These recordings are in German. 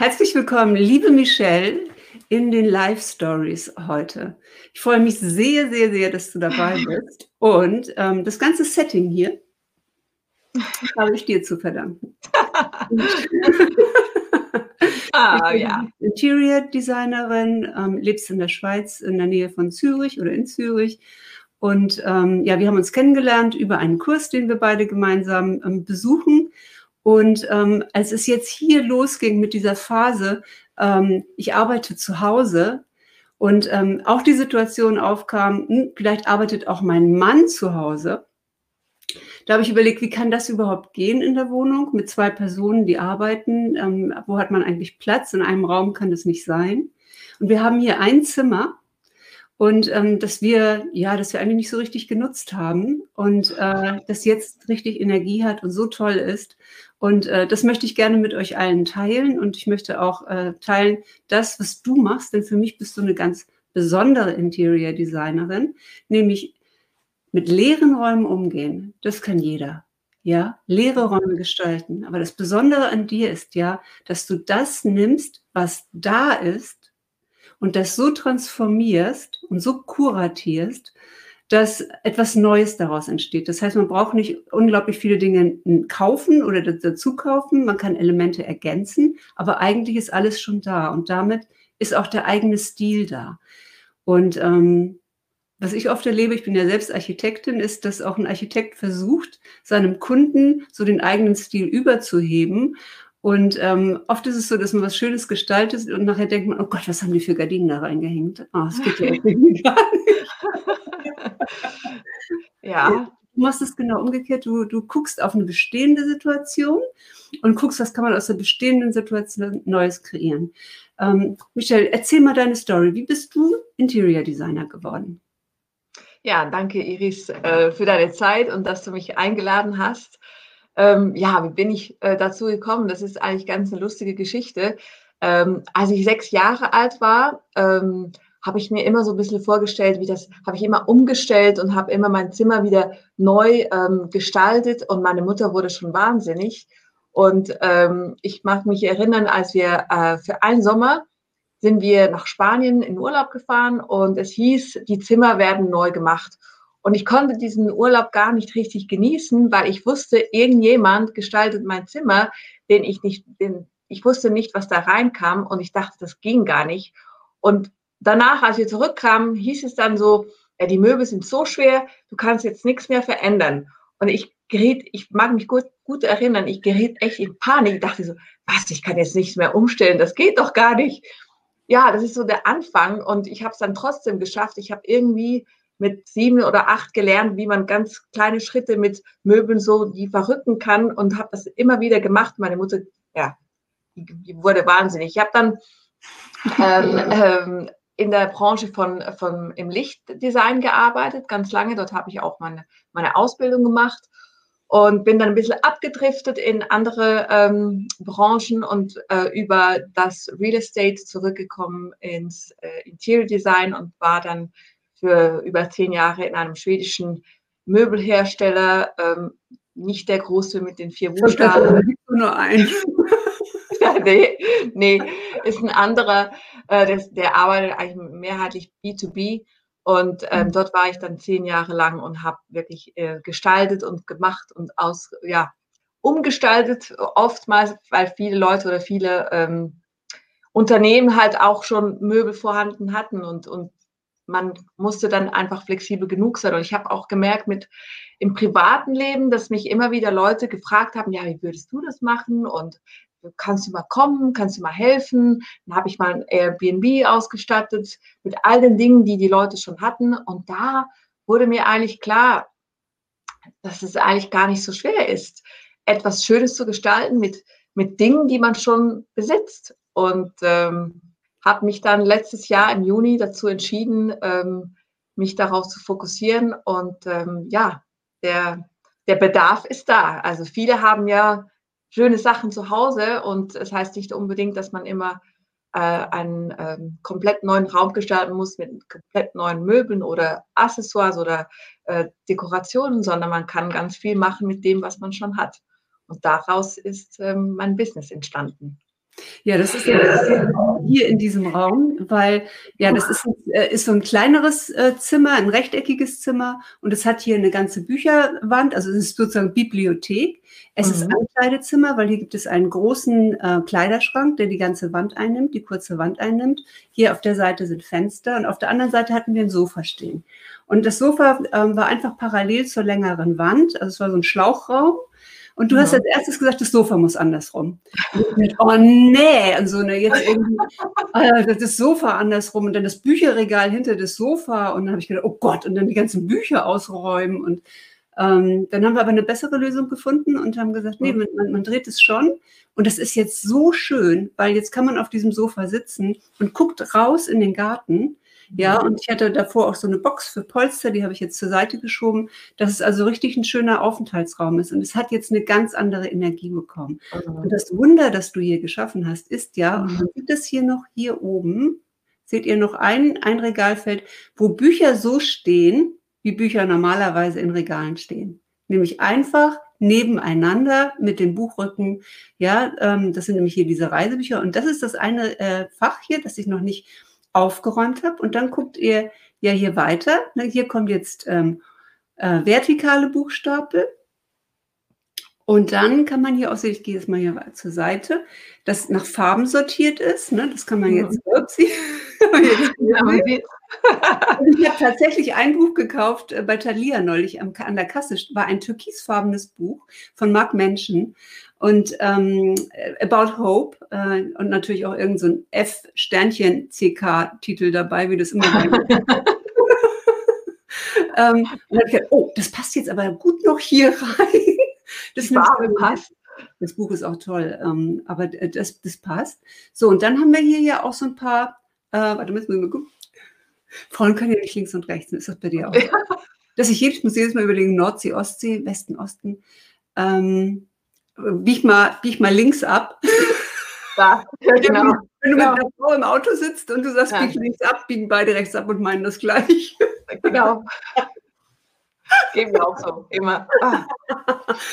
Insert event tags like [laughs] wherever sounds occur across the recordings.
Herzlich willkommen, liebe Michelle, in den Live Stories heute. Ich freue mich sehr, sehr, sehr, dass du dabei [laughs] bist. Und ähm, das ganze Setting hier habe ich dir zu verdanken. [laughs] ah, ja. Interior Designerin, ähm, lebst in der Schweiz, in der Nähe von Zürich oder in Zürich. Und ähm, ja, wir haben uns kennengelernt über einen Kurs, den wir beide gemeinsam ähm, besuchen. Und ähm, als es jetzt hier losging mit dieser Phase, ähm, ich arbeite zu Hause und ähm, auch die Situation aufkam, hm, vielleicht arbeitet auch mein Mann zu Hause. Da habe ich überlegt, wie kann das überhaupt gehen in der Wohnung mit zwei Personen, die arbeiten? Ähm, wo hat man eigentlich Platz? In einem Raum kann das nicht sein. Und wir haben hier ein Zimmer und ähm, dass wir ja, dass wir eigentlich nicht so richtig genutzt haben und äh, das jetzt richtig Energie hat und so toll ist. Und äh, das möchte ich gerne mit euch allen teilen und ich möchte auch äh, teilen das, was du machst, denn für mich bist du eine ganz besondere Interior Designerin, nämlich mit leeren Räumen umgehen. Das kann jeder. Ja, leere Räume gestalten. Aber das Besondere an dir ist ja, dass du das nimmst, was da ist und das so transformierst und so kuratierst, dass etwas Neues daraus entsteht. Das heißt, man braucht nicht unglaublich viele Dinge kaufen oder dazu kaufen. Man kann Elemente ergänzen, aber eigentlich ist alles schon da und damit ist auch der eigene Stil da. Und ähm, was ich oft erlebe, ich bin ja selbst Architektin, ist, dass auch ein Architekt versucht, seinem Kunden so den eigenen Stil überzuheben und ähm, oft ist es so, dass man was Schönes gestaltet und nachher denkt man, oh Gott, was haben die für Gardinen da reingehängt? Oh, das geht ja [laughs] irgendwie gar nicht. Ja. Du machst es genau umgekehrt. Du, du guckst auf eine bestehende Situation und guckst, was kann man aus der bestehenden Situation Neues kreieren. Ähm, Michelle, erzähl mal deine Story. Wie bist du Interior Designer geworden? Ja, danke Iris äh, für deine Zeit und dass du mich eingeladen hast. Ähm, ja, wie bin ich äh, dazu gekommen? Das ist eigentlich ganz eine lustige Geschichte. Ähm, als ich sechs Jahre alt war, ähm, habe ich mir immer so ein bisschen vorgestellt, wie das, habe ich immer umgestellt und habe immer mein Zimmer wieder neu ähm, gestaltet und meine Mutter wurde schon wahnsinnig. Und ähm, ich mag mich erinnern, als wir äh, für einen Sommer sind wir nach Spanien in Urlaub gefahren und es hieß, die Zimmer werden neu gemacht. Und ich konnte diesen Urlaub gar nicht richtig genießen, weil ich wusste, irgendjemand gestaltet mein Zimmer, den ich nicht, den, ich wusste nicht, was da reinkam und ich dachte, das ging gar nicht. Und danach, als wir zurückkamen, hieß es dann so, ja, die Möbel sind so schwer, du kannst jetzt nichts mehr verändern. Und ich geriet, ich mag mich gut, gut erinnern, ich geriet echt in Panik. Ich dachte so, was, ich kann jetzt nichts mehr umstellen, das geht doch gar nicht. Ja, das ist so der Anfang und ich habe es dann trotzdem geschafft. Ich habe irgendwie mit sieben oder acht gelernt, wie man ganz kleine Schritte mit Möbeln so die verrücken kann und habe das immer wieder gemacht. Meine Mutter, ja, die, wurde wahnsinnig. Ich habe dann ähm, ähm, in der Branche von, von im Lichtdesign gearbeitet, ganz lange. Dort habe ich auch meine, meine Ausbildung gemacht und bin dann ein bisschen abgedriftet in andere ähm, Branchen und äh, über das Real Estate zurückgekommen ins äh, Interior Design und war dann für über zehn Jahre in einem schwedischen Möbelhersteller, ähm, nicht der große mit den vier Buchstaben. Nur ein. [laughs] [laughs] nee, nee, ist ein anderer, äh, der, der arbeitet eigentlich mehrheitlich B2B. Und ähm, mhm. dort war ich dann zehn Jahre lang und habe wirklich äh, gestaltet und gemacht und aus, ja, umgestaltet, oftmals, weil viele Leute oder viele ähm, Unternehmen halt auch schon Möbel vorhanden hatten und, und man musste dann einfach flexibel genug sein. Und ich habe auch gemerkt mit im privaten Leben, dass mich immer wieder Leute gefragt haben, ja, wie würdest du das machen? Und kannst du mal kommen, kannst du mal helfen? Dann habe ich mal ein Airbnb ausgestattet mit all den Dingen, die die Leute schon hatten. Und da wurde mir eigentlich klar, dass es eigentlich gar nicht so schwer ist, etwas Schönes zu gestalten mit, mit Dingen, die man schon besitzt. Und ähm, habe mich dann letztes Jahr im Juni dazu entschieden, ähm, mich darauf zu fokussieren. Und ähm, ja, der, der Bedarf ist da. Also viele haben ja schöne Sachen zu Hause und es das heißt nicht unbedingt, dass man immer äh, einen ähm, komplett neuen Raum gestalten muss mit komplett neuen Möbeln oder Accessoires oder äh, Dekorationen, sondern man kann ganz viel machen mit dem, was man schon hat. Und daraus ist ähm, mein Business entstanden. Ja, das ist hier in diesem Raum, weil ja, das ist, äh, ist so ein kleineres äh, Zimmer, ein rechteckiges Zimmer und es hat hier eine ganze Bücherwand, also es ist sozusagen Bibliothek. Es mhm. ist ein Kleidezimmer, weil hier gibt es einen großen äh, Kleiderschrank, der die ganze Wand einnimmt, die kurze Wand einnimmt. Hier auf der Seite sind Fenster und auf der anderen Seite hatten wir ein Sofa stehen. Und das Sofa ähm, war einfach parallel zur längeren Wand, also es war so ein Schlauchraum und du ja. hast als erstes gesagt, das Sofa muss andersrum. Und oh nee, und so, ne, jetzt irgendwie, [laughs] äh, das Sofa andersrum und dann das Bücherregal hinter das Sofa. Und dann habe ich gedacht, oh Gott, und dann die ganzen Bücher ausräumen. Und ähm, dann haben wir aber eine bessere Lösung gefunden und haben gesagt, nee, man, man dreht es schon. Und das ist jetzt so schön, weil jetzt kann man auf diesem Sofa sitzen und guckt raus in den Garten ja, und ich hatte davor auch so eine Box für Polster, die habe ich jetzt zur Seite geschoben, dass es also richtig ein schöner Aufenthaltsraum ist. Und es hat jetzt eine ganz andere Energie bekommen. Mhm. Und das Wunder, das du hier geschaffen hast, ist ja, und man sieht es hier noch hier oben, seht ihr noch ein, ein Regalfeld, wo Bücher so stehen, wie Bücher normalerweise in Regalen stehen. Nämlich einfach nebeneinander mit dem Buchrücken. Ja, ähm, das sind nämlich hier diese Reisebücher. Und das ist das eine äh, Fach hier, das ich noch nicht aufgeräumt habe. Und dann guckt ihr ja hier weiter. Ne, hier kommt jetzt ähm, äh, vertikale Buchstapel. Und dann kann man hier auch sehen, ich gehe jetzt mal hier zur Seite, das nach Farben sortiert ist. Ne? Das kann man jetzt, mhm. upsie, [laughs] jetzt ich habe tatsächlich ein Buch gekauft äh, bei Thalia neulich an der Kasse, war ein türkisfarbenes Buch von Mark Menschen und ähm, About Hope äh, und natürlich auch irgendein so F-Sternchen-CK-Titel dabei, wie das immer [laughs] bei [laughs] ähm, Und dann habe ich gedacht, oh, das passt jetzt aber gut noch hier rein. Das Farbe passt. Das Buch ist auch toll, ähm, aber das, das passt. So, und dann haben wir hier ja auch so ein paar, äh, warte, müssen wir mal gucken. Frauen können ja nicht links und rechts, ist das bei dir auch? Ja. Dass ich jedes, muss jedes Mal überlegen, Nordsee, Ostsee, Westen, Osten. Ähm, bieg mal, bieg mal links ab. Ja, genau. Wenn du genau. mit einer Frau im Auto sitzt und du sagst, ja. bieg links ab, biegen beide rechts ab und meinen das gleich. Genau. Gehen wir auch so, immer. Ah.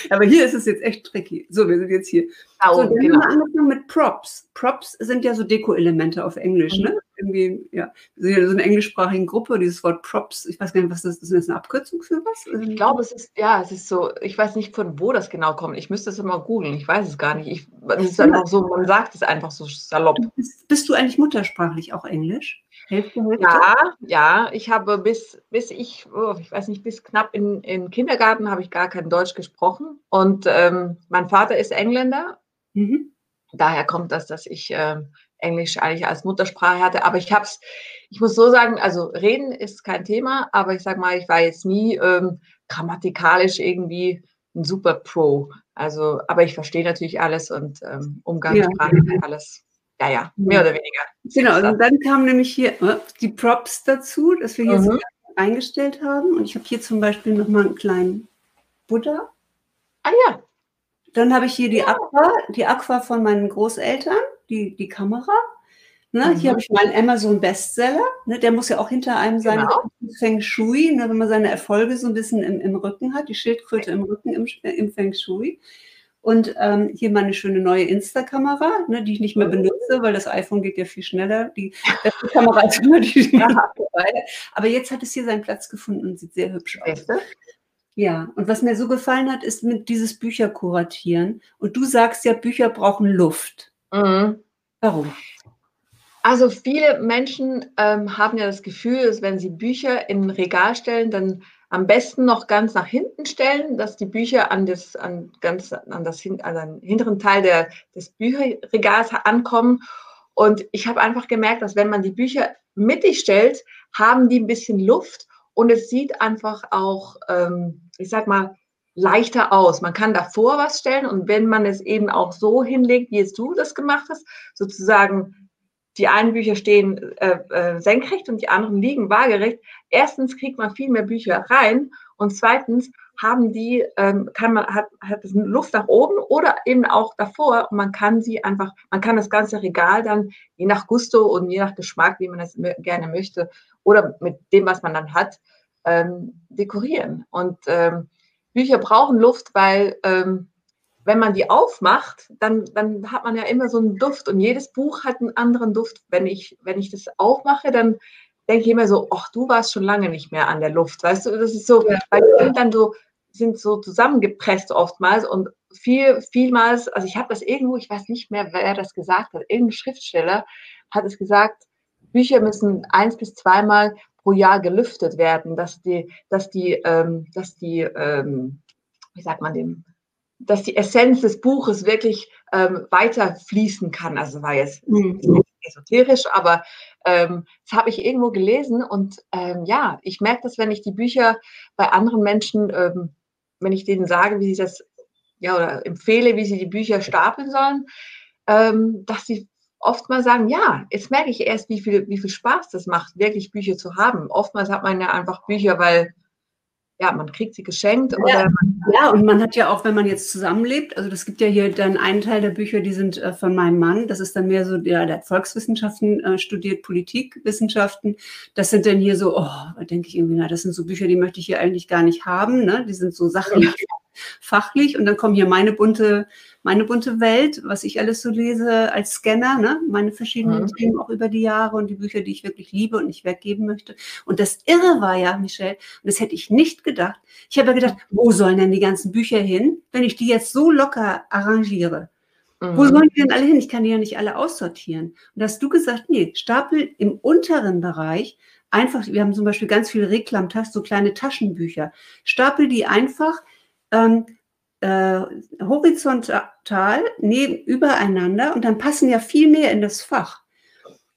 Aber hier ist es jetzt echt tricky. So, wir sind jetzt hier. Ah, so, dann genau. haben wir angefangen mit Props. Props sind ja so Deko-Elemente auf Englisch, ne? Irgendwie, ja. Wir sind ja so eine englischsprachige Gruppe, dieses Wort Props. Ich weiß gar nicht, was das ist. Ist das eine Abkürzung für was? Ich glaube, es ist, ja, es ist so, ich weiß nicht, von wo das genau kommt. Ich müsste es immer googeln. Ich weiß es gar nicht. Ich, es ist einfach so, man sagt es einfach so salopp. Bist, bist du eigentlich muttersprachlich auch Englisch? Hälfte, Hälfte? Ja, ja, ich habe bis, bis ich, oh, ich weiß nicht, bis knapp in, in Kindergarten habe ich gar kein Deutsch gesprochen. Und ähm, mein Vater ist Engländer. Mhm. Daher kommt das, dass ich ähm, Englisch eigentlich als Muttersprache hatte. Aber ich habe es, ich muss so sagen, also reden ist kein Thema, aber ich sage mal, ich war jetzt nie ähm, grammatikalisch irgendwie ein super Pro. Also, aber ich verstehe natürlich alles und ähm, Umgangssprache ja. alles. Ja, ja, mehr oder weniger. Genau, und dann kamen nämlich hier äh, die Props dazu, dass wir hier mhm. eingestellt haben. Und ich habe hier zum Beispiel nochmal einen kleinen Buddha. Ah ja. Dann habe ich hier die Aqua, die Aqua von meinen Großeltern, die, die Kamera. Ne, mhm. Hier habe ich meinen Amazon Bestseller. Ne, der muss ja auch hinter einem sein. Genau. Feng Shui, ne, wenn man seine Erfolge so ein bisschen im, im Rücken hat, die Schildkröte im Rücken im, im Feng Shui. Und ähm, hier meine schöne neue Insta-Kamera, ne, die ich nicht mehr benutze, weil das iPhone geht ja viel schneller. Die beste Kamera ist immer die, die Aber jetzt hat es hier seinen Platz gefunden und sieht sehr hübsch aus. Ja, und was mir so gefallen hat, ist mit dieses Bücher kuratieren. Und du sagst ja, Bücher brauchen Luft. Mhm. Warum? Also viele Menschen ähm, haben ja das Gefühl, dass wenn sie Bücher in ein Regal stellen, dann am besten noch ganz nach hinten stellen, dass die Bücher an, das, an, ganz, an, das, an den hinteren Teil der, des Bücherregals ankommen. Und ich habe einfach gemerkt, dass wenn man die Bücher mittig stellt, haben die ein bisschen Luft und es sieht einfach auch, ähm, ich sag mal, leichter aus. Man kann davor was stellen und wenn man es eben auch so hinlegt, wie jetzt du das gemacht hast, sozusagen die einen Bücher stehen äh, äh, senkrecht und die anderen liegen waagerecht. Erstens kriegt man viel mehr Bücher rein und zweitens haben die, ähm, kann man, hat, hat es Luft nach oben oder eben auch davor und man kann sie einfach, man kann das ganze Regal dann je nach Gusto und je nach Geschmack, wie man es gerne möchte oder mit dem, was man dann hat, ähm, dekorieren. Und ähm, Bücher brauchen Luft, weil ähm, wenn man die aufmacht, dann, dann hat man ja immer so einen Duft und jedes Buch hat einen anderen Duft. Wenn ich, wenn ich das aufmache, dann denke ich immer so, ach, du warst schon lange nicht mehr an der Luft. Weißt du, das ist so, ja. weil die sind dann so, sind so zusammengepresst oftmals und viel, vielmals, also ich habe das irgendwo, ich weiß nicht mehr, wer das gesagt hat, irgendein Schriftsteller hat es gesagt, Bücher müssen eins bis zweimal pro Jahr gelüftet werden, dass die, dass die, ähm, dass die, ähm, wie sagt man dem, dass die Essenz des Buches wirklich ähm, weiter fließen kann. Also war jetzt mhm. esoterisch, aber ähm, das habe ich irgendwo gelesen und ähm, ja, ich merke das, wenn ich die Bücher bei anderen Menschen, ähm, wenn ich denen sage, wie sie das, ja, oder empfehle, wie sie die Bücher stapeln sollen, ähm, dass sie oft mal sagen, ja, jetzt merke ich erst, wie viel, wie viel Spaß das macht, wirklich Bücher zu haben. Oftmals hat man ja einfach Bücher, weil ja, man kriegt sie geschenkt. Ja, oder ja, und man hat ja auch, wenn man jetzt zusammenlebt, also das gibt ja hier dann einen Teil der Bücher, die sind äh, von meinem Mann, das ist dann mehr so, der, der Volkswissenschaften äh, studiert, Politikwissenschaften. Das sind dann hier so, oh, da denke ich irgendwie, na, das sind so Bücher, die möchte ich hier eigentlich gar nicht haben, ne? Die sind so sachlich fachlich und dann kommen hier meine bunte, meine bunte Welt, was ich alles so lese als Scanner, ne? meine verschiedenen mhm. Themen auch über die Jahre und die Bücher, die ich wirklich liebe und nicht weggeben möchte. Und das Irre war ja, Michelle, und das hätte ich nicht gedacht. Ich habe ja gedacht, wo sollen denn die ganzen Bücher hin, wenn ich die jetzt so locker arrangiere? Mhm. Wo sollen die denn alle hin? Ich kann die ja nicht alle aussortieren. Und hast du gesagt, nee, Stapel im unteren Bereich einfach, wir haben zum Beispiel ganz viele Reklamtaschen, so kleine Taschenbücher. Stapel die einfach ähm, äh, horizontal neben, übereinander und dann passen ja viel mehr in das Fach.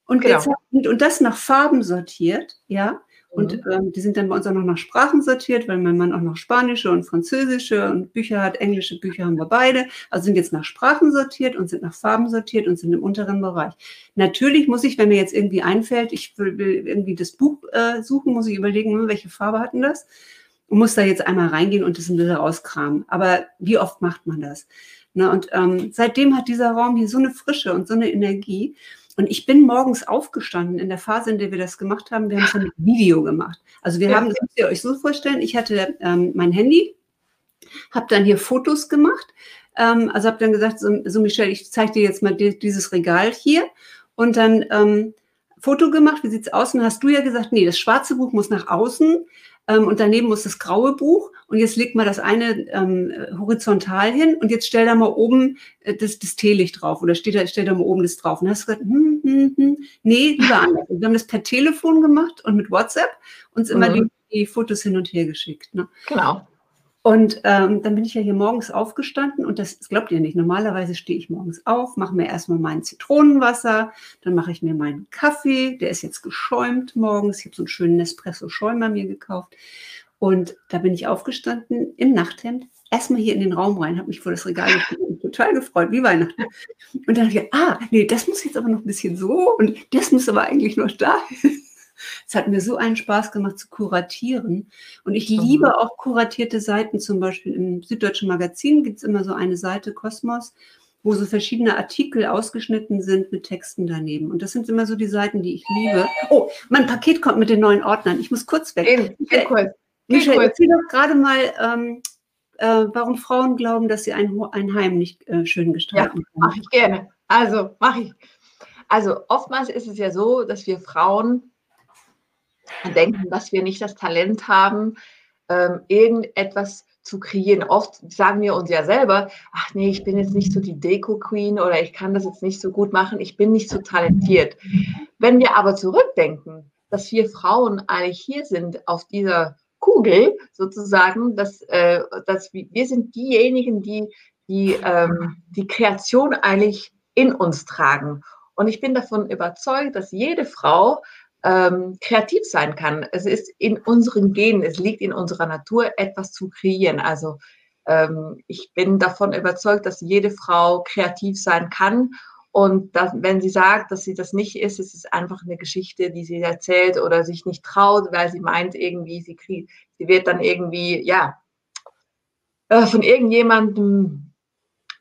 Und, genau. jetzt, und das nach Farben sortiert, ja. Und mhm. ähm, die sind dann bei uns auch noch nach Sprachen sortiert, weil mein Mann auch noch spanische und französische und Bücher hat, englische Bücher haben wir beide. Also sind jetzt nach Sprachen sortiert und sind nach Farben sortiert und sind im unteren Bereich. Natürlich muss ich, wenn mir jetzt irgendwie einfällt, ich will, irgendwie das Buch äh, suchen, muss ich überlegen, welche Farbe hatten das? Muss da jetzt einmal reingehen und das ein bisschen rauskramen. Aber wie oft macht man das? Na, und ähm, seitdem hat dieser Raum hier so eine Frische und so eine Energie. Und ich bin morgens aufgestanden in der Phase, in der wir das gemacht haben. Wir haben es ein Video gemacht. Also wir ja. haben, das müsst ihr euch so vorstellen, ich hatte ähm, mein Handy, habe dann hier Fotos gemacht. Ähm, also habe dann gesagt, so, so Michelle, ich zeige dir jetzt mal die, dieses Regal hier. Und dann ähm, Foto gemacht, wie sieht es aus? Und hast du ja gesagt, nee, das schwarze Buch muss nach außen, ähm, und daneben muss das graue Buch und jetzt legt mal das eine ähm, horizontal hin und jetzt stell da mal oben äh, das, das Teelicht drauf oder steht da, stell da mal oben das drauf. Und dann hast du gesagt, hm, hm, hm, nee, lieber anders. wir haben das per Telefon gemacht und mit WhatsApp uns immer mhm. die, die, Fotos hin und her geschickt. Ne? Genau. Und ähm, dann bin ich ja hier morgens aufgestanden und das, das glaubt ihr nicht. Normalerweise stehe ich morgens auf, mache mir erstmal mein Zitronenwasser, dann mache ich mir meinen Kaffee, der ist jetzt geschäumt morgens. Ich habe so einen schönen Nespresso-Schäumer mir gekauft. Und da bin ich aufgestanden im Nachthemd, erstmal hier in den Raum rein, habe mich vor das Regal gestellt, total gefreut, wie Weihnachten. Und dann dachte ich, ah, nee, das muss jetzt aber noch ein bisschen so und das muss aber eigentlich noch da. Es hat mir so einen Spaß gemacht zu kuratieren. Und ich mhm. liebe auch kuratierte Seiten, zum Beispiel im Süddeutschen Magazin gibt es immer so eine Seite, Kosmos, wo so verschiedene Artikel ausgeschnitten sind mit Texten daneben. Und das sind immer so die Seiten, die ich liebe. Oh, mein Paket kommt mit den neuen Ordnern. Ich muss kurz weg. Eben, Michael, cool. Michael erzähl doch gerade mal, ähm, äh, warum Frauen glauben, dass sie ein, ein Heim nicht äh, schön gestalten ja, können. Mache ich gerne. Also, mache ich. Also, oftmals ist es ja so, dass wir Frauen denken, dass wir nicht das Talent haben, ähm, irgendetwas zu kreieren. Oft sagen wir uns ja selber, ach nee, ich bin jetzt nicht so die Deko-Queen oder ich kann das jetzt nicht so gut machen, ich bin nicht so talentiert. Wenn wir aber zurückdenken, dass wir Frauen eigentlich hier sind auf dieser Kugel sozusagen, dass, äh, dass wir sind diejenigen, die die, ähm, die Kreation eigentlich in uns tragen. Und ich bin davon überzeugt, dass jede Frau ähm, kreativ sein kann. Es ist in unseren Genen, es liegt in unserer Natur, etwas zu kreieren. Also ähm, ich bin davon überzeugt, dass jede Frau kreativ sein kann. Und dass, wenn sie sagt, dass sie das nicht ist, ist es einfach eine Geschichte, die sie erzählt oder sich nicht traut, weil sie meint irgendwie, sie, kriegt, sie wird dann irgendwie, ja, äh, von irgendjemandem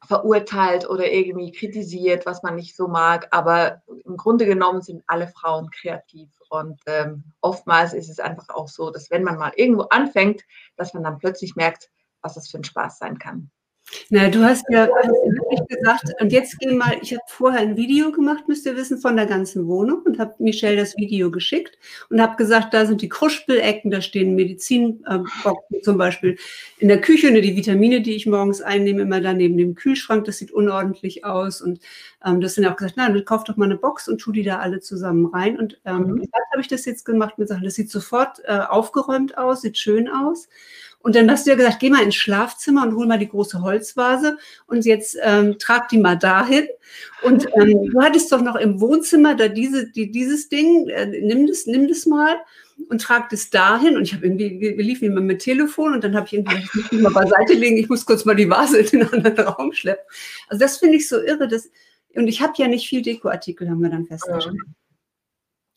verurteilt oder irgendwie kritisiert, was man nicht so mag. Aber im Grunde genommen sind alle Frauen kreativ. Und ähm, oftmals ist es einfach auch so, dass wenn man mal irgendwo anfängt, dass man dann plötzlich merkt, was das für ein Spaß sein kann. Na, du hast ja wirklich gesagt, und jetzt geh mal, ich habe vorher ein Video gemacht, müsst ihr wissen, von der ganzen Wohnung und habe Michelle das Video geschickt und habe gesagt, da sind die Kruspelecken, da stehen Medizinboxen zum Beispiel in der Küche, ne, die Vitamine, die ich morgens einnehme, immer da neben dem Kühlschrank, das sieht unordentlich aus und ähm, das sind ja auch gesagt, na, kauf doch mal eine Box und tu die da alle zusammen rein und ähm, mhm. habe ich das jetzt gemacht mit Sachen, das sieht sofort äh, aufgeräumt aus, sieht schön aus und dann hast du ja gesagt, geh mal ins Schlafzimmer und hol mal die große Holzvase und jetzt ähm, trag die mal dahin. Und [laughs] ähm, du hattest doch noch im Wohnzimmer da diese, die, dieses Ding, äh, nimm das, nimm das mal und trag das dahin. Und ich habe irgendwie, wir, liefen immer mit Telefon und dann habe ich irgendwie, ich muss mich mal beiseite legen, ich muss kurz mal die Vase in den anderen [laughs] Raum schleppen. Also das finde ich so irre. Dass, und ich habe ja nicht viel Dekoartikel, haben wir dann festgestellt.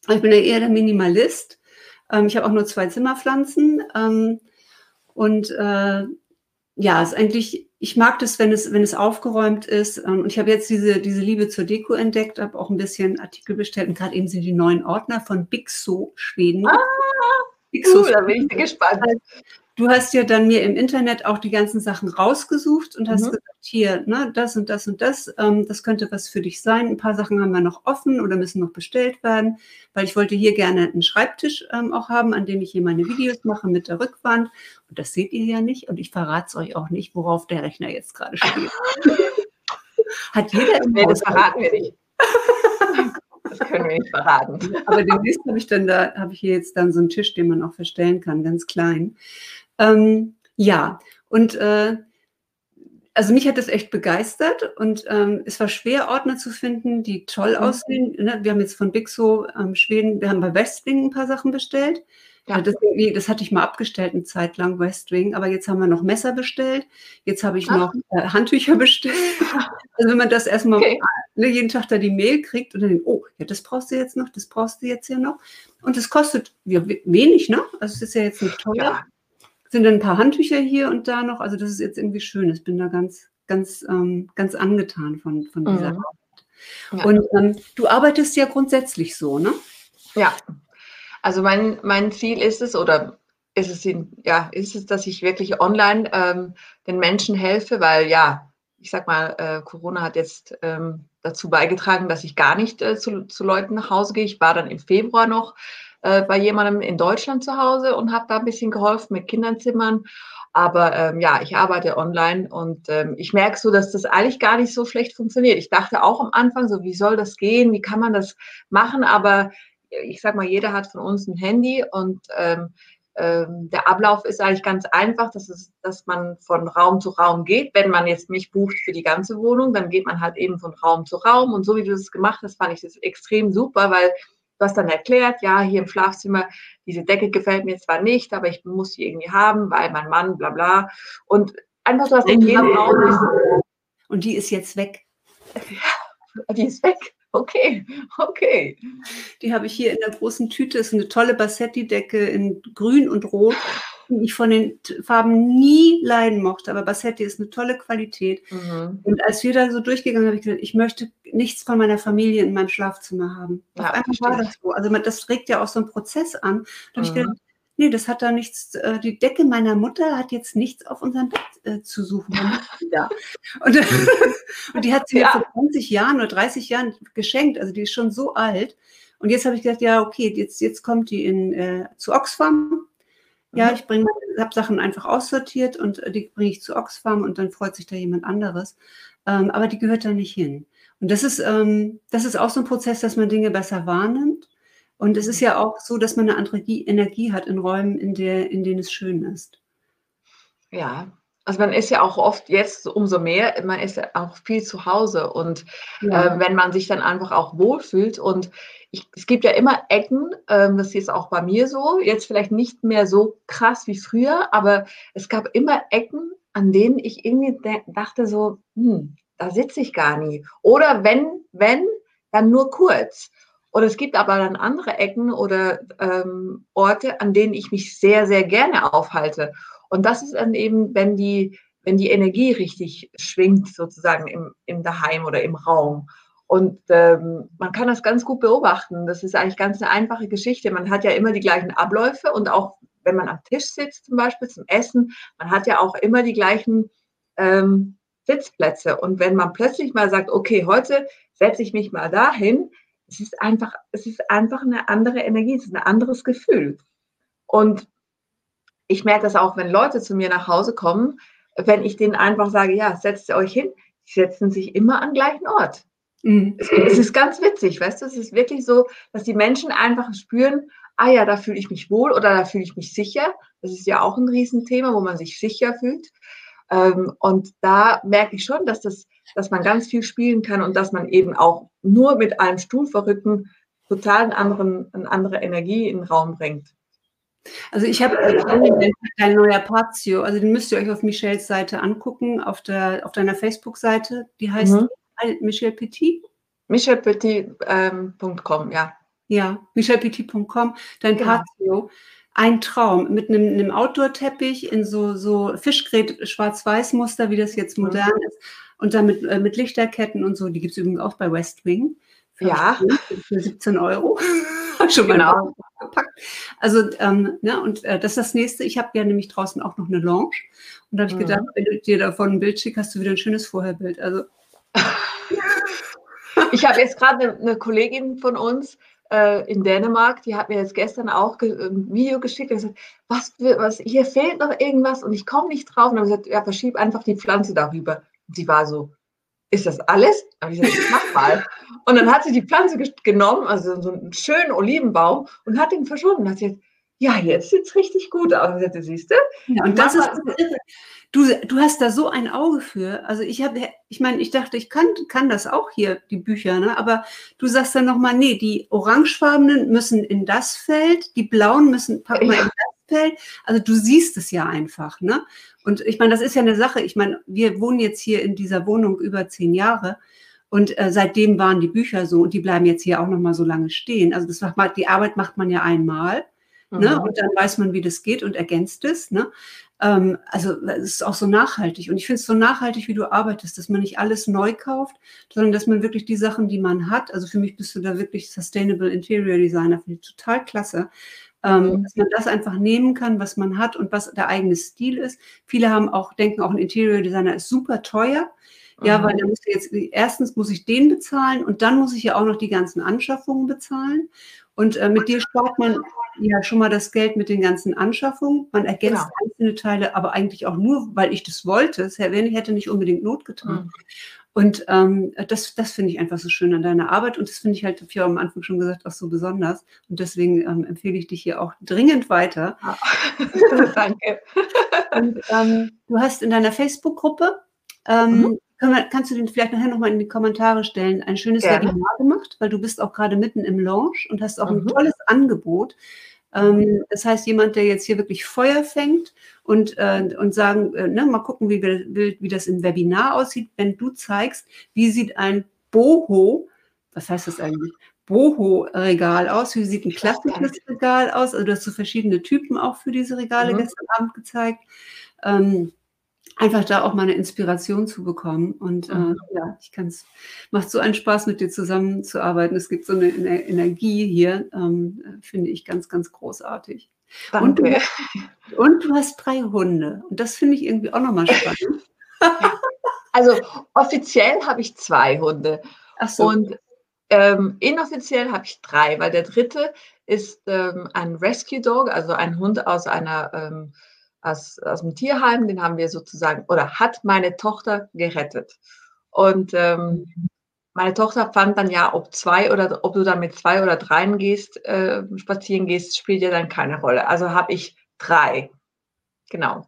Ja. Ich bin ja eher der Minimalist. Ähm, ich habe auch nur zwei Zimmerpflanzen. Ähm, und äh, ja, ist eigentlich, ich mag das, wenn es, wenn es aufgeräumt ist. Ähm, und ich habe jetzt diese, diese Liebe zur Deko entdeckt, habe auch ein bisschen Artikel bestellt und gerade eben sind die neuen Ordner von Bixo Schweden. Ah, Bixo cool, da bin ich gespannt. Du hast ja dann mir im Internet auch die ganzen Sachen rausgesucht und hast mhm. gesagt, hier, ne, das und das und das, ähm, das könnte was für dich sein. Ein paar Sachen haben wir noch offen oder müssen noch bestellt werden, weil ich wollte hier gerne einen Schreibtisch ähm, auch haben, an dem ich hier meine Videos mache mit der Rückwand. Und das seht ihr ja nicht und ich verrate es euch auch nicht, worauf der Rechner jetzt gerade steht. [laughs] Hat jeder im Nee, das verraten wir nicht. Das können wir nicht verraten. Aber demnächst habe ich dann da, habe ich hier jetzt dann so einen Tisch, den man auch verstellen kann, ganz klein. Ähm, ja, und äh, also mich hat das echt begeistert und ähm, es war schwer, Ordner zu finden, die toll mhm. aussehen. Ne? Wir haben jetzt von Bixo ähm, Schweden, wir haben bei Westwing ein paar Sachen bestellt. Ja. Das, das, hatte ich mal abgestellt eine Zeit lang, Westwing, aber jetzt haben wir noch Messer bestellt, jetzt habe ich Ach. noch äh, Handtücher [laughs] bestellt. Also wenn man das erstmal okay. ne, jeden Tag da die Mail kriegt und dann denkt, oh, ja, das brauchst du jetzt noch, das brauchst du jetzt hier noch. Und das kostet ja, wenig, ne? Also es ist ja jetzt nicht teuer. Ja sind dann ein paar Handtücher hier und da noch. Also das ist jetzt irgendwie schön. Ich bin da ganz, ganz, ähm, ganz angetan von, von dieser mhm. Arbeit. Ja. Und ähm, du arbeitest ja grundsätzlich so, ne? Ja. Also mein, mein Ziel ist es, oder ist es, in, ja, ist es, dass ich wirklich online ähm, den Menschen helfe, weil ja, ich sag mal, äh, Corona hat jetzt ähm, dazu beigetragen, dass ich gar nicht äh, zu, zu Leuten nach Hause gehe. Ich war dann im Februar noch äh, bei jemandem in Deutschland zu Hause und habe da ein bisschen geholfen mit Kinderzimmern. Aber ähm, ja, ich arbeite online und ähm, ich merke so, dass das eigentlich gar nicht so schlecht funktioniert. Ich dachte auch am Anfang so, wie soll das gehen? Wie kann man das machen? Aber ich sag mal, jeder hat von uns ein Handy und ähm, ähm, der Ablauf ist eigentlich ganz einfach, dass, es, dass man von Raum zu Raum geht. Wenn man jetzt mich bucht für die ganze Wohnung, dann geht man halt eben von Raum zu Raum. Und so wie du das gemacht hast, fand ich das extrem super, weil Du hast dann erklärt, ja, hier im Schlafzimmer, diese Decke gefällt mir zwar nicht, aber ich muss sie irgendwie haben, weil mein Mann, bla bla. Und einfach, du hast in jedem Raum. Und die ist jetzt weg. [laughs] Ja, die ist weg. Okay, okay. Die habe ich hier in der großen Tüte. Das ist eine tolle Bassetti-Decke in Grün und Rot ich von den Farben nie leiden mochte. Aber Bassetti ist eine tolle Qualität. Mhm. Und als wir da so durchgegangen habe ich gesagt, ich möchte nichts von meiner Familie in meinem Schlafzimmer haben. Ja, Auf einmal war das so. Also das regt ja auch so einen Prozess an. Da mhm. ich gedacht, nee, das hat da nichts, äh, die Decke meiner Mutter hat jetzt nichts auf unserem Bett äh, zu suchen. Ja. [laughs] Und, [laughs] und, die hat sie ja. mir vor 20 Jahren oder 30 Jahren geschenkt. Also die ist schon so alt. Und jetzt habe ich gedacht, ja, okay, jetzt, jetzt kommt die in, äh, zu Oxfam ja, ich bringe, habe Sachen einfach aussortiert und äh, die bringe ich zu Oxfam und dann freut sich da jemand anderes. Ähm, aber die gehört da nicht hin. Und das ist, ähm, das ist auch so ein Prozess, dass man Dinge besser wahrnimmt. Und es ist ja auch so, dass man eine andere Energie hat in Räumen, in, der, in denen es schön ist. Ja, also man ist ja auch oft jetzt umso mehr, man ist ja auch viel zu Hause und ja. äh, wenn man sich dann einfach auch wohlfühlt und ich, es gibt ja immer Ecken, ähm, das ist auch bei mir so, jetzt vielleicht nicht mehr so krass wie früher, aber es gab immer Ecken, an denen ich irgendwie dachte so, hm, da sitze ich gar nie. Oder wenn, wenn, dann nur kurz. Oder es gibt aber dann andere Ecken oder ähm, Orte, an denen ich mich sehr, sehr gerne aufhalte. Und das ist dann eben, wenn die, wenn die Energie richtig schwingt, sozusagen im, im Daheim oder im Raum. Und ähm, man kann das ganz gut beobachten. Das ist eigentlich ganz eine einfache Geschichte. Man hat ja immer die gleichen Abläufe und auch wenn man am Tisch sitzt, zum Beispiel zum Essen, man hat ja auch immer die gleichen ähm, Sitzplätze. Und wenn man plötzlich mal sagt, okay, heute setze ich mich mal dahin, es ist einfach, es ist einfach eine andere Energie, es ist ein anderes Gefühl. Und ich merke das auch, wenn Leute zu mir nach Hause kommen, wenn ich denen einfach sage, ja, setzt euch hin, die setzen sich immer am gleichen Ort. Mhm. Es, es, ist ganz witzig, weißt du, es ist wirklich so, dass die Menschen einfach spüren, ah ja, da fühle ich mich wohl oder da fühle ich mich sicher. Das ist ja auch ein Riesenthema, wo man sich sicher fühlt. Ähm, und da merke ich schon, dass, das, dass man ganz viel spielen kann und dass man eben auch nur mit einem Stuhlverrücken total einen anderen, eine andere Energie in den Raum bringt. Also ich habe dein neuer Patio, also den müsst ihr euch auf Michelles Seite angucken, auf, der, auf deiner Facebook-Seite. Die heißt mhm. Michelle Petit. michellepetit.com, ähm, ja. Ja, michellepetit.com, dein genau. Patio. Ein Traum mit einem, einem Outdoor-Teppich in so, so Fischgrät Schwarz-Weiß-Muster, wie das jetzt modern mhm. ist. Und dann mit, äh, mit Lichterketten und so. Die gibt es übrigens auch bei West Wing. Für ja. [laughs] Für 17 Euro. [laughs] Schon mal genau. gepackt. Also, ähm, ne, und äh, das ist das nächste. Ich habe ja nämlich draußen auch noch eine Lounge. Und da habe ich mhm. gedacht, wenn du dir davon ein Bild schickst, hast du wieder ein schönes Vorherbild. Also. [laughs] ich habe jetzt gerade eine, Kollegin von uns, äh, in Dänemark, die hat mir jetzt gestern auch ein Video geschickt und gesagt, was, was, hier fehlt noch irgendwas und ich komme nicht drauf. Und dann habe ich gesagt, ja, verschieb einfach die Pflanze darüber. Und sie war so, ist das alles? Da ich gesagt, mach mal. Und dann hat sie die Pflanze genommen, also so einen schönen Olivenbaum und hat ihn verschoben. Und hat sie gesagt, ja, jetzt sieht es richtig gut aus. Siehst du? Ja, und das ist, du, du hast da so ein Auge für. Also ich habe, ich meine, ich dachte, ich kann, kann das auch hier, die Bücher, ne? aber du sagst dann nochmal, nee, die orangefarbenen müssen in das Feld, die blauen müssen, pack mal ja. in das Feld. Also du siehst es ja einfach, ne? Und ich meine, das ist ja eine Sache. Ich meine, wir wohnen jetzt hier in dieser Wohnung über zehn Jahre. Und äh, seitdem waren die Bücher so und die bleiben jetzt hier auch noch mal so lange stehen. Also das macht, die Arbeit macht man ja einmal. Ne? Mhm. Ne? Und dann weiß man, wie das geht und ergänzt es. Ne? Ähm, also es ist auch so nachhaltig. Und ich finde es so nachhaltig, wie du arbeitest, dass man nicht alles neu kauft, sondern dass man wirklich die Sachen, die man hat, also für mich bist du da wirklich Sustainable Interior Designer, finde ich total klasse. Ähm, mhm. dass man das einfach nehmen kann, was man hat und was der eigene Stil ist. Viele haben auch, denken auch, ein Interior Designer ist super teuer. Ja, mhm. weil da muss jetzt, erstens muss ich den bezahlen und dann muss ich ja auch noch die ganzen Anschaffungen bezahlen. Und äh, mit dir spart man ja schon mal das Geld mit den ganzen Anschaffungen. Man ergänzt genau. einzelne Teile, aber eigentlich auch nur, weil ich das wollte. Es hätte nicht unbedingt Not getan. Mhm. Und ähm, das, das finde ich einfach so schön an deiner Arbeit und das finde ich halt, ich ja am Anfang schon gesagt, auch so besonders. Und deswegen ähm, empfehle ich dich hier auch dringend weiter. Ja. [laughs] Danke. und ähm, du hast in deiner Facebook-Gruppe ähm, mhm. Wir, kannst du den vielleicht nachher nochmal in die Kommentare stellen, ein schönes Gerne. Webinar gemacht, weil du bist auch gerade mitten im Launch und hast auch mhm. ein tolles Angebot. Ähm, das heißt, jemand, der jetzt hier wirklich Feuer fängt und, äh, und sagen, äh, ne, mal gucken, wie, wie, wie das im Webinar aussieht, wenn du zeigst, wie sieht ein Boho, was heißt das eigentlich? Boho-Regal aus? Wie sieht ein klassisches Regal aus? Also du hast so verschiedene Typen auch für diese Regale mhm. gestern Abend gezeigt. Ähm, einfach da auch mal eine Inspiration zu bekommen. Und äh, mhm. ja, ich kann es, macht so einen Spaß, mit dir zusammenzuarbeiten. Es gibt so eine Energie hier, ähm, finde ich ganz, ganz großartig. Und du, und du hast drei Hunde. Und das finde ich irgendwie auch nochmal spannend. [laughs] [laughs] also offiziell habe ich zwei Hunde. Ach so. Und ähm, inoffiziell habe ich drei, weil der dritte ist ähm, ein Rescue Dog, also ein Hund aus einer ähm, aus, aus dem Tierheim, den haben wir sozusagen, oder hat meine Tochter gerettet. Und ähm, meine Tochter fand dann ja, ob zwei oder ob du dann mit zwei oder dreien gehst, äh, spazieren gehst, spielt ja dann keine Rolle. Also habe ich drei. Genau.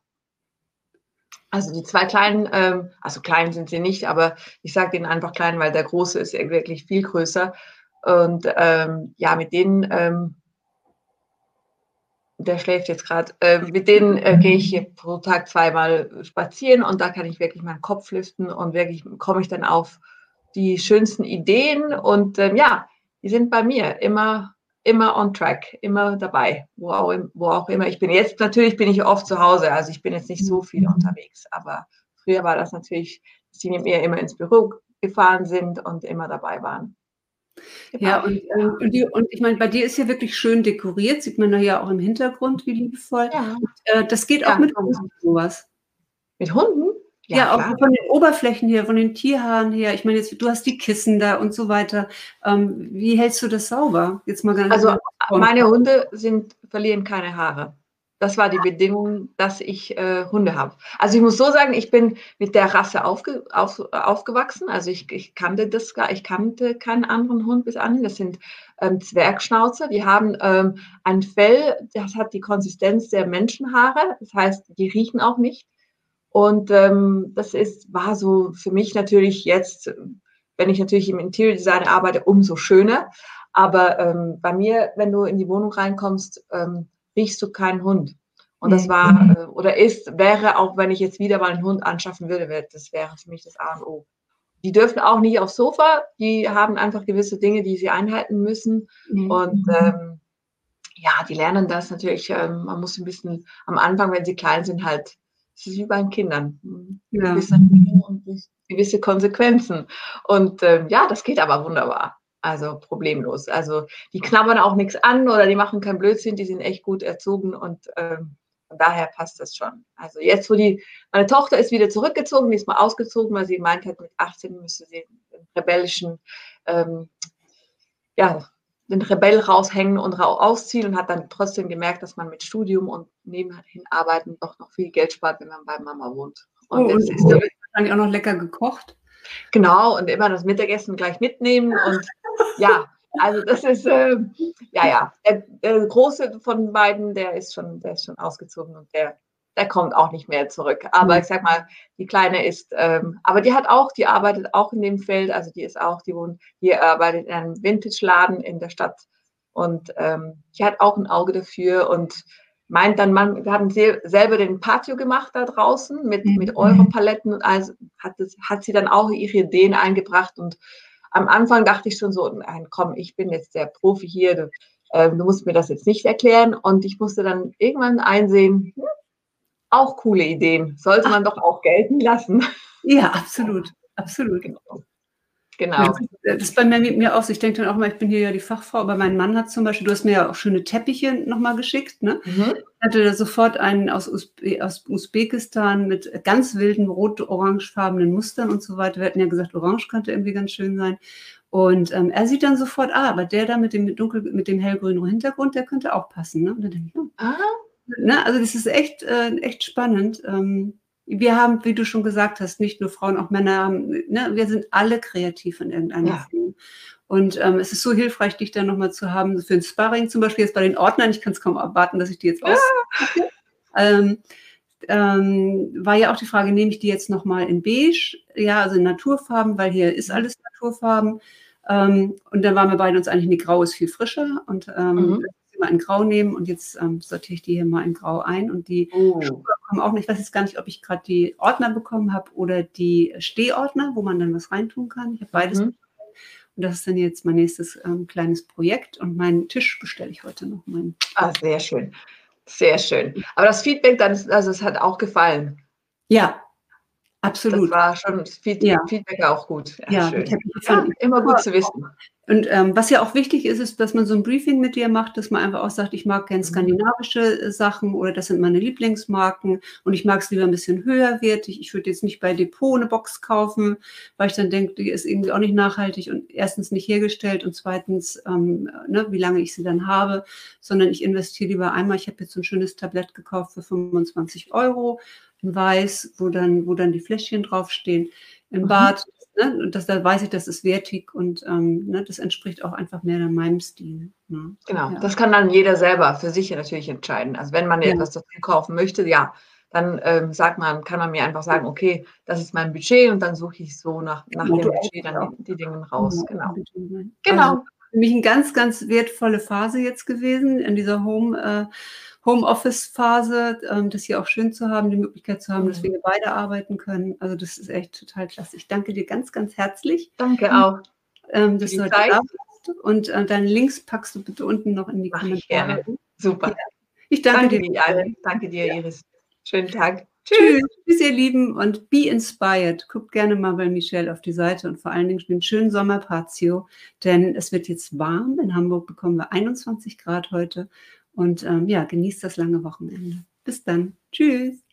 Also die zwei kleinen, ähm, also klein sind sie nicht, aber ich sage ihnen einfach klein, weil der große ist wirklich viel größer. Und ähm, ja, mit denen ähm, der schläft jetzt gerade. Äh, mit denen äh, gehe ich hier pro Tag zweimal spazieren und da kann ich wirklich meinen Kopf lüften und wirklich komme ich dann auf die schönsten Ideen und ähm, ja, die sind bei mir immer, immer on track, immer dabei, wo auch, wo auch immer ich bin. Jetzt natürlich bin ich oft zu Hause, also ich bin jetzt nicht so viel unterwegs, aber früher war das natürlich, dass die mit mir immer ins Büro gefahren sind und immer dabei waren. Ja, und, ähm, und, die, und ich meine, bei dir ist ja wirklich schön dekoriert, sieht man da ja auch im Hintergrund, wie liebevoll. Ja. Und, äh, das geht auch ja. mit Hunden sowas. Mit Hunden? Ja, ja auch von den Oberflächen her, von den Tierhaaren her. Ich meine, jetzt, du hast die Kissen da und so weiter. Ähm, wie hältst du das sauber? Jetzt mal ganz Also meine Hunde sind, verlieren keine Haare. Das war die Bedingung, dass ich äh, Hunde habe. Also ich muss so sagen, ich bin mit der Rasse aufge, auf, aufgewachsen. Also ich, ich kannte das gar, ich kannte keinen anderen Hund bis an. Das sind ähm, Zwergschnauzer. Die haben ähm, ein Fell, das hat die Konsistenz der Menschenhaare. Das heißt, die riechen auch nicht. Und ähm, das ist, war so für mich natürlich jetzt, wenn ich natürlich im Interior Design arbeite, umso schöner. Aber ähm, bei mir, wenn du in die Wohnung reinkommst, ähm, riechst du keinen Hund. Und das war äh, oder ist, wäre auch, wenn ich jetzt wieder mal einen Hund anschaffen würde, das wäre für mich das A und O. Die dürfen auch nicht aufs Sofa, die haben einfach gewisse Dinge, die sie einhalten müssen. Mhm. Und ähm, ja, die lernen das natürlich. Ähm, man muss ein bisschen am Anfang, wenn sie klein sind, halt es ist wie bei den Kindern. Ja. Gewisse gewisse Konsequenzen. Und ähm, ja, das geht aber wunderbar. Also problemlos. Also die knabbern auch nichts an oder die machen keinen Blödsinn, die sind echt gut erzogen und ähm, von daher passt das schon. Also jetzt, wo die, meine Tochter ist wieder zurückgezogen, die ist mal ausgezogen, weil sie meint hat, mit 18 müsste sie den rebellischen, ähm, ja, den Rebell raushängen und ausziehen und hat dann trotzdem gemerkt, dass man mit Studium und nebenhin arbeiten doch noch viel Geld spart, wenn man bei Mama wohnt. Und, oh, und ist da wahrscheinlich auch noch lecker gekocht. Genau, und immer das Mittagessen gleich mitnehmen und [laughs] ja, also das ist, äh, ja, ja, der, der, große von beiden, der ist schon, der ist schon ausgezogen und der, der kommt auch nicht mehr zurück. Aber mhm. ich sag mal, die Kleine ist, ähm, aber die hat auch, die arbeitet auch in dem Feld, also die ist auch, die wohnt, die arbeitet in einem Vintage-Laden in der Stadt und ähm, die hat auch ein Auge dafür und meint dann, man, wir haben selber den Patio gemacht da draußen mit, mhm. mit Europaletten und also hat, das, hat sie dann auch ihre Ideen eingebracht und am Anfang dachte ich schon so, nein, komm, ich bin jetzt der Profi hier, du, äh, du musst mir das jetzt nicht erklären und ich musste dann irgendwann einsehen, hm, auch coole Ideen. Sollte man doch auch gelten lassen. Ja, absolut. Absolut. Genau. Genau. Das ist bei mir, mir auch so. Ich denke dann auch mal, ich bin hier ja die Fachfrau, aber mein Mann hat zum Beispiel, du hast mir ja auch schöne Teppiche nochmal geschickt, ne? Mhm. Ich hatte da sofort einen aus, Usbe aus Usbekistan mit ganz wilden rot-orangefarbenen Mustern und so weiter. Wir hatten ja gesagt, orange könnte irgendwie ganz schön sein. Und ähm, er sieht dann sofort, ah, aber der da mit dem dunkel, mit dem hellgrünen Hintergrund, der könnte auch passen. Ne? Und dann denke ich, oh. ah, Ne? Also das ist echt, äh, echt spannend. Ähm, wir haben, wie du schon gesagt hast, nicht nur Frauen, auch Männer haben, ne? wir sind alle kreativ in irgendeiner ja. Form. Und ähm, es ist so hilfreich, dich da nochmal zu haben, für ein Sparring zum Beispiel jetzt bei den Ordnern. Ich kann es kaum erwarten, dass ich die jetzt aus. Ja. Ähm, ähm, war ja auch die Frage, nehme ich die jetzt nochmal in beige? Ja, also in Naturfarben, weil hier ist alles Naturfarben. Ähm, und dann waren wir beide uns eigentlich, nee, grau ist viel frischer. Und ähm, mhm mal in Grau nehmen und jetzt ähm, sortiere ich die hier mal in Grau ein. Und die oh. Schuhe kommen auch nicht. Ich weiß jetzt gar nicht, ob ich gerade die Ordner bekommen habe oder die Stehordner, wo man dann was reintun kann. Ich habe beides. Mhm. Und das ist dann jetzt mein nächstes ähm, kleines Projekt. Und meinen Tisch bestelle ich heute noch. Meinen. Ah, sehr schön. Sehr schön. Aber das Feedback dann, also es hat auch gefallen. Ja, Absolut. Das war schon das Feedback, ja. auch gut. Ja, ja, ja immer gut zu wissen. Und ähm, was ja auch wichtig ist, ist, dass man so ein Briefing mit dir macht, dass man einfach auch sagt, ich mag gerne mhm. skandinavische äh, Sachen oder das sind meine Lieblingsmarken und ich mag es lieber ein bisschen höherwertig. Ich würde jetzt nicht bei Depot eine Box kaufen, weil ich dann denke, die ist irgendwie auch nicht nachhaltig und erstens nicht hergestellt und zweitens, ähm, ne, wie lange ich sie dann habe, sondern ich investiere lieber einmal. Ich habe jetzt so ein schönes Tablett gekauft für 25 Euro, weiß, wo dann, wo dann die Fläschchen draufstehen im. Bad. Ne? Und das, da weiß ich, das ist wertig und ähm, ne, das entspricht auch einfach mehr meinem Stil. Ne? Genau, ja. das kann dann jeder selber für sich natürlich entscheiden. Also wenn man ja. etwas dazu kaufen möchte, ja, dann ähm, sagt man, kann man mir einfach sagen, okay, das ist mein Budget und dann suche ich so nach, nach dem Budget dann die, die Dinge raus. Genau. Genau. Also, für mich eine ganz, ganz wertvolle Phase jetzt gewesen in dieser Home. Äh, Homeoffice-Phase, ähm, das hier auch schön zu haben, die Möglichkeit zu haben, dass wir mhm. hier beide arbeiten können. Also das ist echt total klasse. Ich danke dir ganz, ganz herzlich. Danke auch. Ähm, dass du heute da bist. Und äh, deine Links packst du bitte unten noch in die Mach Kommentare. Ich gerne. Super. Ja. Ich danke, danke dir. Alle. Danke dir, Iris. Schönen Tag. Tschüss. Tschüss, ihr Lieben, und be inspired. Guckt gerne mal bei Michelle auf die Seite und vor allen Dingen den schönen Sommerpatio, denn es wird jetzt warm. In Hamburg bekommen wir 21 Grad heute und ähm, ja, genießt das lange Wochenende. Bis dann. Tschüss.